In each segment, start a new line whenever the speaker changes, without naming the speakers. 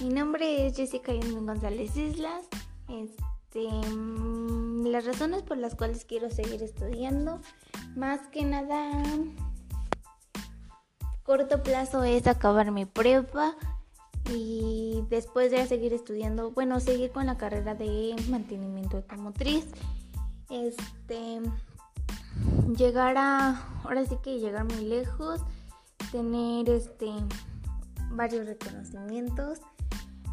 Mi nombre es Jessica Yasmin González Islas. Este, mm, las razones por las cuales quiero seguir estudiando, más que nada, corto plazo es acabar mi prepa y después de seguir estudiando, bueno, seguir con la carrera de mantenimiento automotriz. Este, llegar a, ahora sí que llegar muy lejos, tener este varios reconocimientos,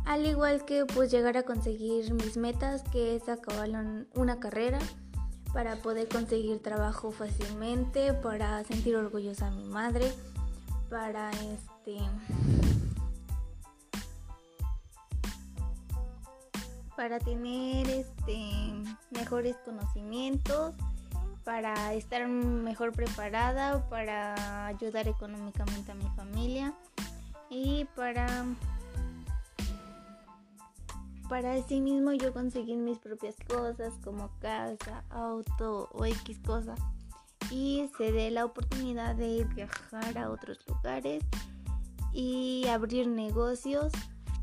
al igual que pues llegar a conseguir mis metas, que es acabar una carrera para poder conseguir trabajo fácilmente, para sentir orgullosa a mi madre, para este para tener este mejores conocimientos, para estar mejor preparada, para ayudar económicamente a mi familia y para para sí mismo yo conseguir mis propias cosas como casa, auto o X cosa y se dé la oportunidad de viajar a otros lugares y abrir negocios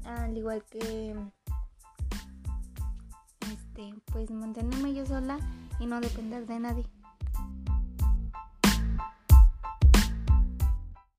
al igual que este pues mantenerme yo sola y no depender de nadie.